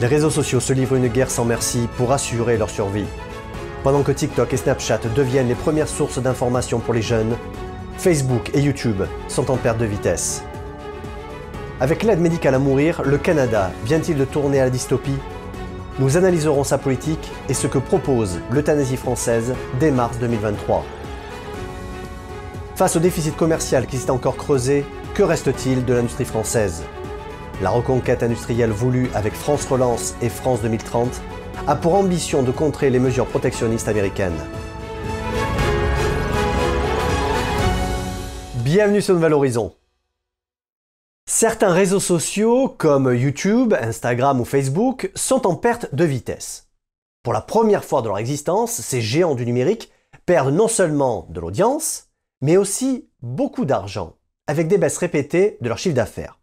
Les réseaux sociaux se livrent une guerre sans merci pour assurer leur survie. Pendant que TikTok et Snapchat deviennent les premières sources d'information pour les jeunes, Facebook et YouTube sont en perte de vitesse. Avec l'aide médicale à mourir, le Canada vient-il de tourner à la dystopie? Nous analyserons sa politique et ce que propose l'euthanasie française dès mars 2023. Face au déficit commercial qui s'est encore creusé, que reste-t-il de l'industrie française? La reconquête industrielle voulue avec France Relance et France 2030 a pour ambition de contrer les mesures protectionnistes américaines. Bienvenue sur Nouvel Horizon. Certains réseaux sociaux comme YouTube, Instagram ou Facebook sont en perte de vitesse. Pour la première fois de leur existence, ces géants du numérique perdent non seulement de l'audience, mais aussi beaucoup d'argent, avec des baisses répétées de leur chiffre d'affaires.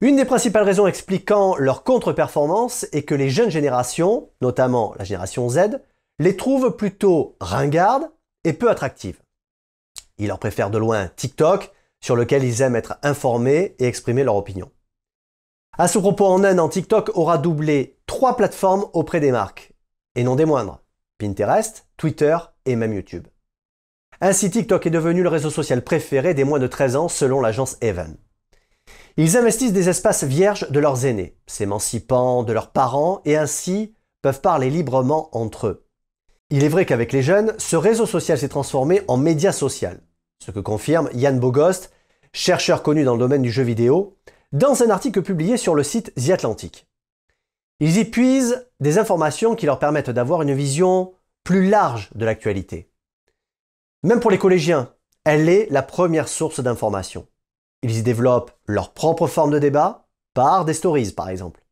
Une des principales raisons expliquant leur contre-performance est que les jeunes générations, notamment la génération Z, les trouvent plutôt ringardes et peu attractives. Ils leur préfèrent de loin TikTok, sur lequel ils aiment être informés et exprimer leur opinion. À ce propos, en un an, TikTok aura doublé trois plateformes auprès des marques, et non des moindres, Pinterest, Twitter et même YouTube. Ainsi, TikTok est devenu le réseau social préféré des moins de 13 ans selon l'agence Evan. Ils investissent des espaces vierges de leurs aînés, s'émancipant de leurs parents et ainsi peuvent parler librement entre eux. Il est vrai qu'avec les jeunes, ce réseau social s'est transformé en média social, ce que confirme Yann Bogost, chercheur connu dans le domaine du jeu vidéo, dans un article publié sur le site The Atlantic. Ils y puisent des informations qui leur permettent d'avoir une vision plus large de l'actualité. Même pour les collégiens, elle est la première source d'information. Ils y développent leur propre forme de débat, par des stories par exemple.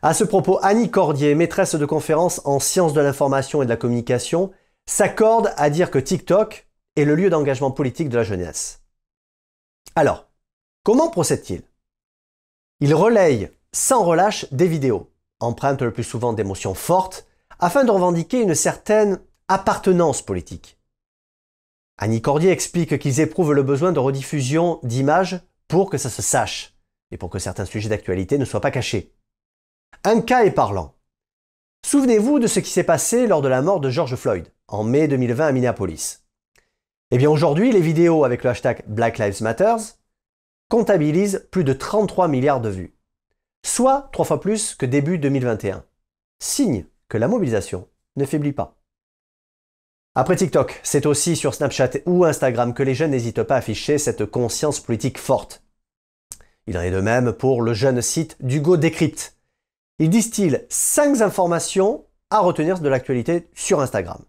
À ce propos, Annie Cordier, maîtresse de conférences en sciences de l'information et de la communication, s'accorde à dire que TikTok est le lieu d'engagement politique de la jeunesse. Alors, comment procède-t-il? Il relaye sans relâche des vidéos, empreintes le plus souvent d'émotions fortes, afin de revendiquer une certaine appartenance politique. Annie Cordier explique qu'ils éprouvent le besoin de rediffusion d'images pour que ça se sache et pour que certains sujets d'actualité ne soient pas cachés. Un cas est parlant. Souvenez-vous de ce qui s'est passé lors de la mort de George Floyd en mai 2020 à Minneapolis. Eh bien aujourd'hui, les vidéos avec le hashtag Black Lives Matter comptabilisent plus de 33 milliards de vues, soit trois fois plus que début 2021. Signe que la mobilisation ne faiblit pas. Après TikTok, c'est aussi sur Snapchat ou Instagram que les jeunes n'hésitent pas à afficher cette conscience politique forte. Il en est de même pour le jeune site d'Hugo Decrypt. Il distille 5 informations à retenir de l'actualité sur Instagram.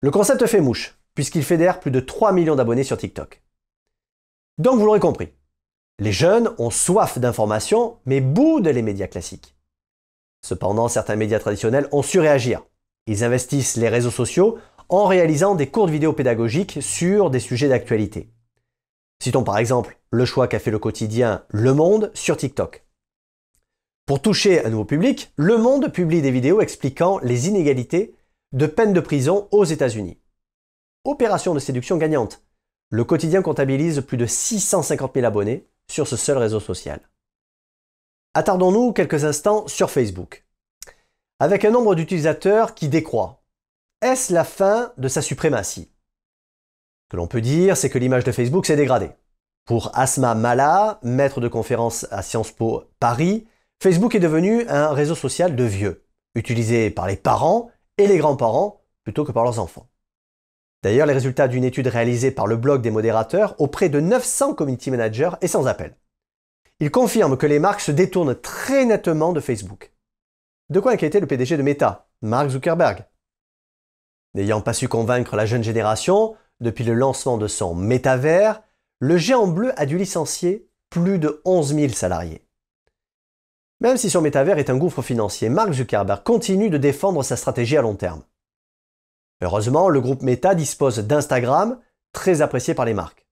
Le concept fait mouche, puisqu'il fédère plus de 3 millions d'abonnés sur TikTok. Donc vous l'aurez compris, les jeunes ont soif d'informations, mais boudent les médias classiques. Cependant, certains médias traditionnels ont su réagir. Ils investissent les réseaux sociaux en réalisant des courtes vidéos pédagogiques sur des sujets d'actualité. Citons par exemple le choix qu'a fait le quotidien Le Monde sur TikTok. Pour toucher un nouveau public, Le Monde publie des vidéos expliquant les inégalités de peine de prison aux États-Unis. Opération de séduction gagnante. Le quotidien comptabilise plus de 650 000 abonnés sur ce seul réseau social. Attardons-nous quelques instants sur Facebook. Avec un nombre d'utilisateurs qui décroît, est-ce la fin de sa suprématie? Ce que l'on peut dire, c'est que l'image de Facebook s'est dégradée. Pour Asma Mala, maître de conférence à Sciences Po Paris, Facebook est devenu un réseau social de vieux, utilisé par les parents et les grands-parents plutôt que par leurs enfants. D'ailleurs, les résultats d'une étude réalisée par le blog des modérateurs auprès de 900 community managers est sans appel. Il confirme que les marques se détournent très nettement de Facebook. De quoi inquiéter le PDG de Meta, Mark Zuckerberg? N'ayant pas su convaincre la jeune génération, depuis le lancement de son métavers, le géant bleu a dû licencier plus de 11 000 salariés. Même si son métavers est un gouffre financier, Mark Zuckerberg continue de défendre sa stratégie à long terme. Heureusement, le groupe Meta dispose d'Instagram, très apprécié par les marques.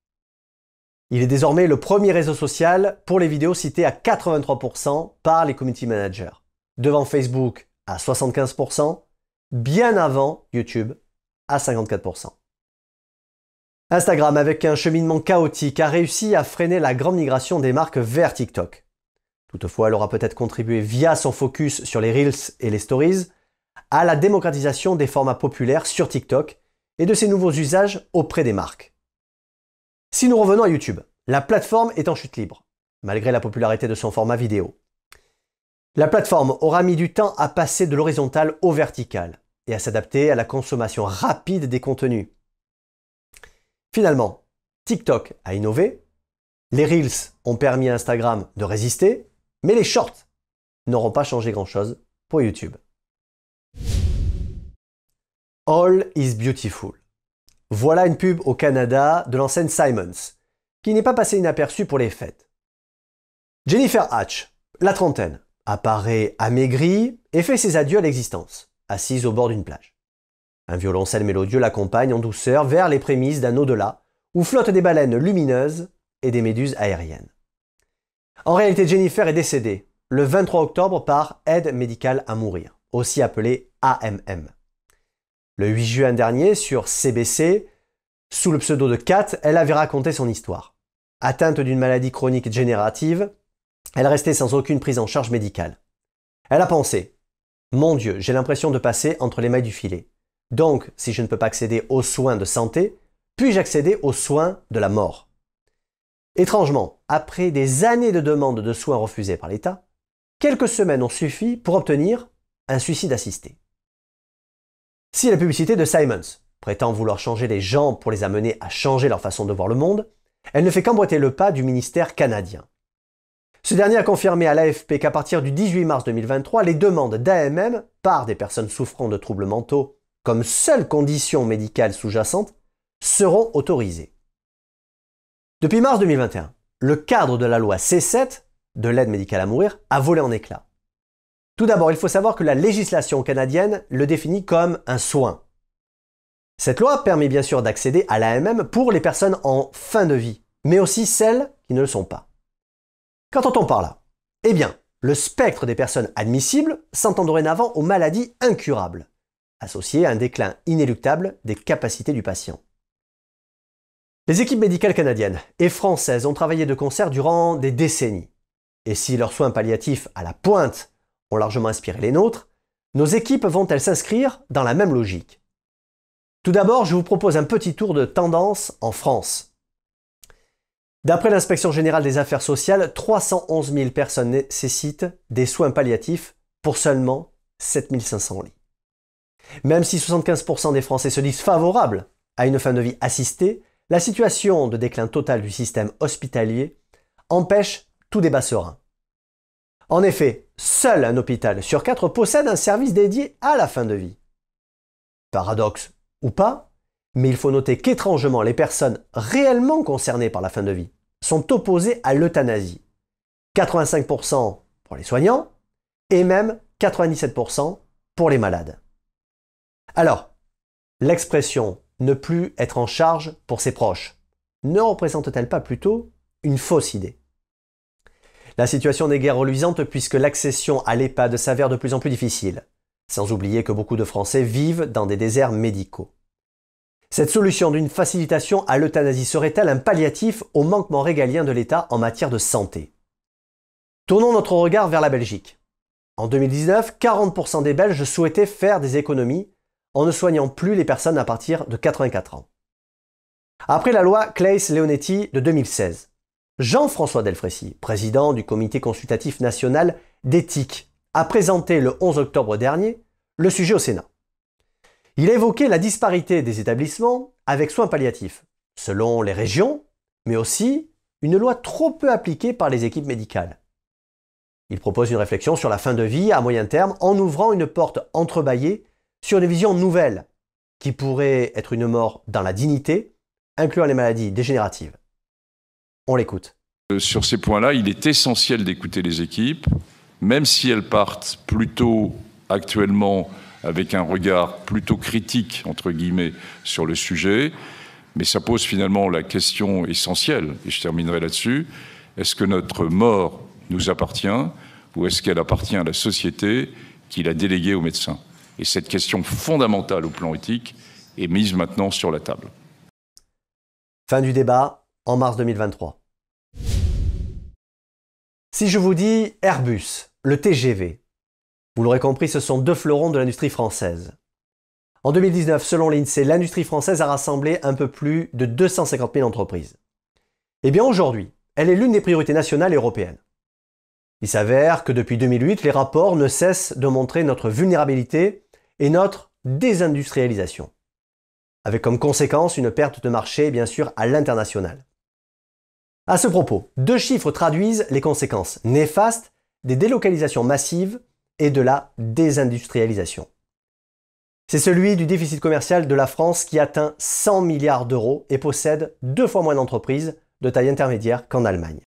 Il est désormais le premier réseau social pour les vidéos citées à 83% par les community managers, devant Facebook à 75% bien avant YouTube à 54%. Instagram, avec un cheminement chaotique, a réussi à freiner la grande migration des marques vers TikTok. Toutefois, elle aura peut-être contribué via son focus sur les Reels et les Stories à la démocratisation des formats populaires sur TikTok et de ses nouveaux usages auprès des marques. Si nous revenons à YouTube, la plateforme est en chute libre, malgré la popularité de son format vidéo. La plateforme aura mis du temps à passer de l'horizontal au vertical et à s'adapter à la consommation rapide des contenus. Finalement, TikTok a innové, les Reels ont permis à Instagram de résister, mais les Shorts n'auront pas changé grand-chose pour YouTube. All is beautiful. Voilà une pub au Canada de l'enseigne Simons, qui n'est pas passée inaperçue pour les fêtes. Jennifer Hatch, la trentaine, apparaît amaigrie et fait ses adieux à l'existence, assise au bord d'une plage. Un violoncelle mélodieux l'accompagne en douceur vers les prémices d'un au-delà où flottent des baleines lumineuses et des méduses aériennes. En réalité, Jennifer est décédée le 23 octobre par aide médicale à mourir, aussi appelée AMM. Le 8 juin dernier, sur CBC, sous le pseudo de Kat, elle avait raconté son histoire. Atteinte d'une maladie chronique dégénérative, elle restait sans aucune prise en charge médicale. Elle a pensé Mon Dieu, j'ai l'impression de passer entre les mailles du filet. Donc, si je ne peux pas accéder aux soins de santé, puis-je accéder aux soins de la mort? Étrangement, après des années de demandes de soins refusées par l'État, quelques semaines ont suffi pour obtenir un suicide assisté. Si la publicité de Simons prétend vouloir changer les gens pour les amener à changer leur façon de voir le monde, elle ne fait qu'emboîter le pas du ministère canadien. Ce dernier a confirmé à l'AFP qu'à partir du 18 mars 2023, les demandes d'AMM par des personnes souffrant de troubles mentaux comme seule condition médicale sous-jacente seront autorisées. Depuis mars 2021, le cadre de la loi C7 de l'aide médicale à mourir a volé en éclats. Tout d'abord, il faut savoir que la législation canadienne le définit comme un soin. Cette loi permet bien sûr d'accéder à l'AMM pour les personnes en fin de vie, mais aussi celles qui ne le sont pas. Qu'entend-on par là Eh bien, le spectre des personnes admissibles s'entend dorénavant aux maladies incurables, associées à un déclin inéluctable des capacités du patient. Les équipes médicales canadiennes et françaises ont travaillé de concert durant des décennies. Et si leurs soins palliatifs à la pointe ont largement inspiré les nôtres, nos équipes vont-elles s'inscrire dans la même logique Tout d'abord, je vous propose un petit tour de tendance en France. D'après l'inspection générale des affaires sociales, 311 000 personnes nécessitent des soins palliatifs pour seulement 7500 lits. Même si 75% des Français se disent favorables à une fin de vie assistée, la situation de déclin total du système hospitalier empêche tout débat serein. En effet, seul un hôpital sur quatre possède un service dédié à la fin de vie. Paradoxe ou pas, mais il faut noter qu'étrangement, les personnes réellement concernées par la fin de vie sont opposées à l'euthanasie. 85% pour les soignants et même 97% pour les malades. Alors, l'expression ne plus être en charge pour ses proches ne représente-t-elle pas plutôt une fausse idée? La situation n'est guère reluisante puisque l'accession à l'EHPAD s'avère de plus en plus difficile, sans oublier que beaucoup de Français vivent dans des déserts médicaux. Cette solution d'une facilitation à l'euthanasie serait-elle un palliatif au manquement régalien de l'État en matière de santé? Tournons notre regard vers la Belgique. En 2019, 40% des Belges souhaitaient faire des économies en ne soignant plus les personnes à partir de 84 ans. Après la loi Claes-Leonetti de 2016, Jean-François Delfrécy, président du comité consultatif national d'éthique, a présenté le 11 octobre dernier le sujet au Sénat. Il a évoqué la disparité des établissements avec soins palliatifs, selon les régions, mais aussi une loi trop peu appliquée par les équipes médicales. Il propose une réflexion sur la fin de vie à moyen terme en ouvrant une porte entrebâillée sur des visions nouvelles qui pourraient être une mort dans la dignité, incluant les maladies dégénératives. On l'écoute. Euh, sur ces points-là, il est essentiel d'écouter les équipes, même si elles partent plutôt actuellement avec un regard plutôt critique, entre guillemets, sur le sujet. Mais ça pose finalement la question essentielle, et je terminerai là-dessus, est-ce que notre mort nous appartient ou est-ce qu'elle appartient à la société qui l'a déléguée aux médecins? Et cette question fondamentale au plan éthique est mise maintenant sur la table. Fin du débat en mars 2023. Si je vous dis Airbus, le TGV, vous l'aurez compris, ce sont deux fleurons de l'industrie française. En 2019, selon l'INSEE, l'industrie française a rassemblé un peu plus de 250 000 entreprises. Eh bien aujourd'hui, elle est l'une des priorités nationales et européennes. Il s'avère que depuis 2008, les rapports ne cessent de montrer notre vulnérabilité et notre désindustrialisation, avec comme conséquence une perte de marché, bien sûr, à l'international. À ce propos, deux chiffres traduisent les conséquences néfastes des délocalisations massives et de la désindustrialisation. C'est celui du déficit commercial de la France qui atteint 100 milliards d'euros et possède deux fois moins d'entreprises de taille intermédiaire qu'en Allemagne.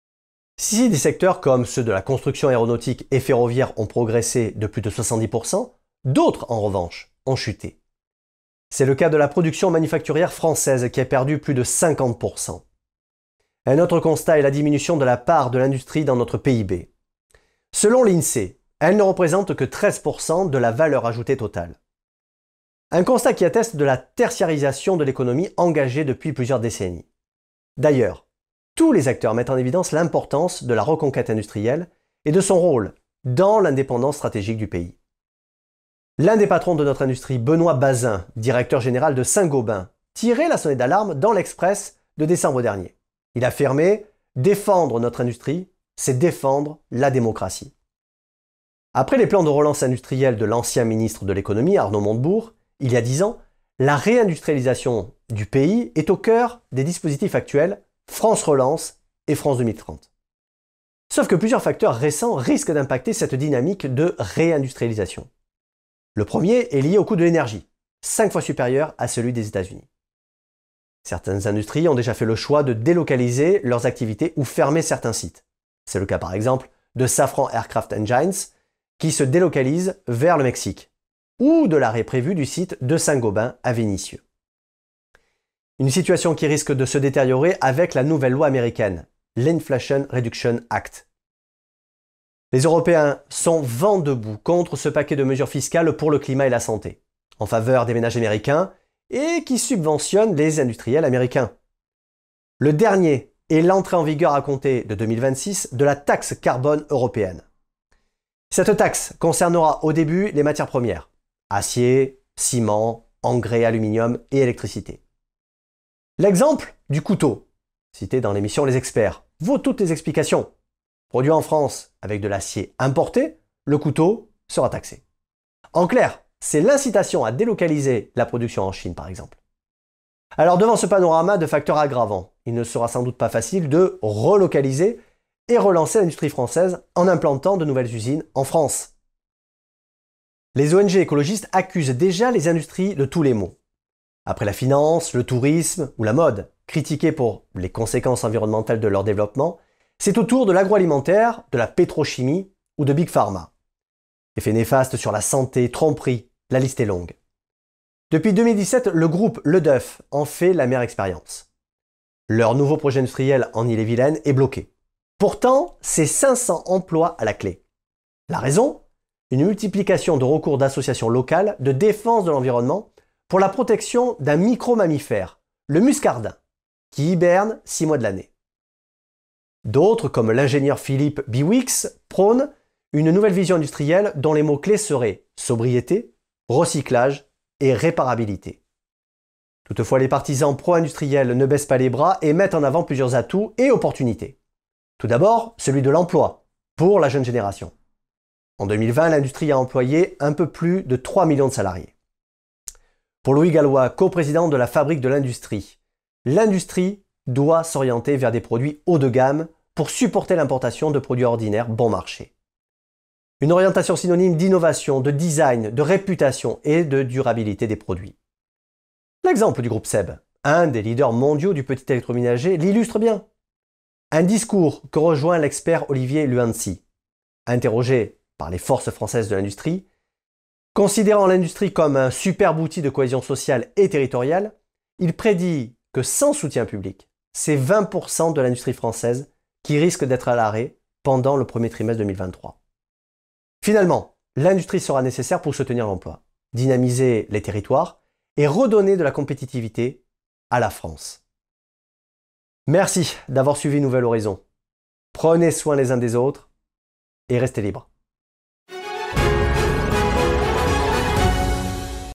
Si des secteurs comme ceux de la construction aéronautique et ferroviaire ont progressé de plus de 70%, d'autres, en revanche, ont chuté. C'est le cas de la production manufacturière française qui a perdu plus de 50%. Un autre constat est la diminution de la part de l'industrie dans notre PIB. Selon l'INSEE, elle ne représente que 13% de la valeur ajoutée totale. Un constat qui atteste de la tertiarisation de l'économie engagée depuis plusieurs décennies. D'ailleurs, tous les acteurs mettent en évidence l'importance de la reconquête industrielle et de son rôle dans l'indépendance stratégique du pays. L'un des patrons de notre industrie, Benoît Bazin, directeur général de Saint-Gobain, tirait la sonnette d'alarme dans l'Express de décembre dernier. Il affirmait Défendre notre industrie, c'est défendre la démocratie. Après les plans de relance industrielle de l'ancien ministre de l'économie, Arnaud Montebourg, il y a dix ans, la réindustrialisation du pays est au cœur des dispositifs actuels France Relance et France 2030. Sauf que plusieurs facteurs récents risquent d'impacter cette dynamique de réindustrialisation. Le premier est lié au coût de l'énergie, cinq fois supérieur à celui des États-Unis. Certaines industries ont déjà fait le choix de délocaliser leurs activités ou fermer certains sites. C'est le cas par exemple de Safran Aircraft Engines qui se délocalise vers le Mexique, ou de l'arrêt prévu du site de Saint-Gobain à Vénissieux. Une situation qui risque de se détériorer avec la nouvelle loi américaine, l'Inflation Reduction Act. Les Européens sont vent debout contre ce paquet de mesures fiscales pour le climat et la santé, en faveur des ménages américains et qui subventionne les industriels américains. Le dernier est l'entrée en vigueur à compter de 2026 de la taxe carbone européenne. Cette taxe concernera au début les matières premières, acier, ciment, engrais, aluminium et électricité. L'exemple du couteau, cité dans l'émission Les Experts, vaut toutes les explications. Produit en France avec de l'acier importé, le couteau sera taxé. En clair, c'est l'incitation à délocaliser la production en Chine, par exemple. Alors devant ce panorama de facteurs aggravants, il ne sera sans doute pas facile de relocaliser et relancer l'industrie française en implantant de nouvelles usines en France. Les ONG écologistes accusent déjà les industries de tous les maux. Après la finance, le tourisme ou la mode, critiqués pour les conséquences environnementales de leur développement, c'est au tour de l'agroalimentaire, de la pétrochimie ou de Big Pharma. Effets néfastes sur la santé, tromperie, la liste est longue. Depuis 2017, le groupe Le en fait la meilleure expérience. Leur nouveau projet industriel en Ille-et-Vilaine est bloqué. Pourtant, c'est 500 emplois à la clé. La raison? Une multiplication de recours d'associations locales de défense de l'environnement pour la protection d'un micro-mammifère, le muscardin, qui hiberne 6 mois de l'année. D'autres, comme l'ingénieur Philippe Biwix, prônent une nouvelle vision industrielle dont les mots-clés seraient sobriété, recyclage et réparabilité. Toutefois, les partisans pro-industriels ne baissent pas les bras et mettent en avant plusieurs atouts et opportunités. Tout d'abord, celui de l'emploi, pour la jeune génération. En 2020, l'industrie a employé un peu plus de 3 millions de salariés. Pour Louis Gallois, coprésident de la Fabrique de l'Industrie, l'industrie doit s'orienter vers des produits haut de gamme pour supporter l'importation de produits ordinaires bon marché. Une orientation synonyme d'innovation, de design, de réputation et de durabilité des produits. L'exemple du groupe SEB, un des leaders mondiaux du petit électroménager, l'illustre bien. Un discours que rejoint l'expert Olivier Luancy. Interrogé par les forces françaises de l'industrie, considérant l'industrie comme un super outil de cohésion sociale et territoriale, il prédit que sans soutien public, c'est 20% de l'industrie française qui risque d'être à l'arrêt pendant le premier trimestre 2023. Finalement, l'industrie sera nécessaire pour soutenir l'emploi, dynamiser les territoires et redonner de la compétitivité à la France. Merci d'avoir suivi Nouvelle Horizon. Prenez soin les uns des autres et restez libre.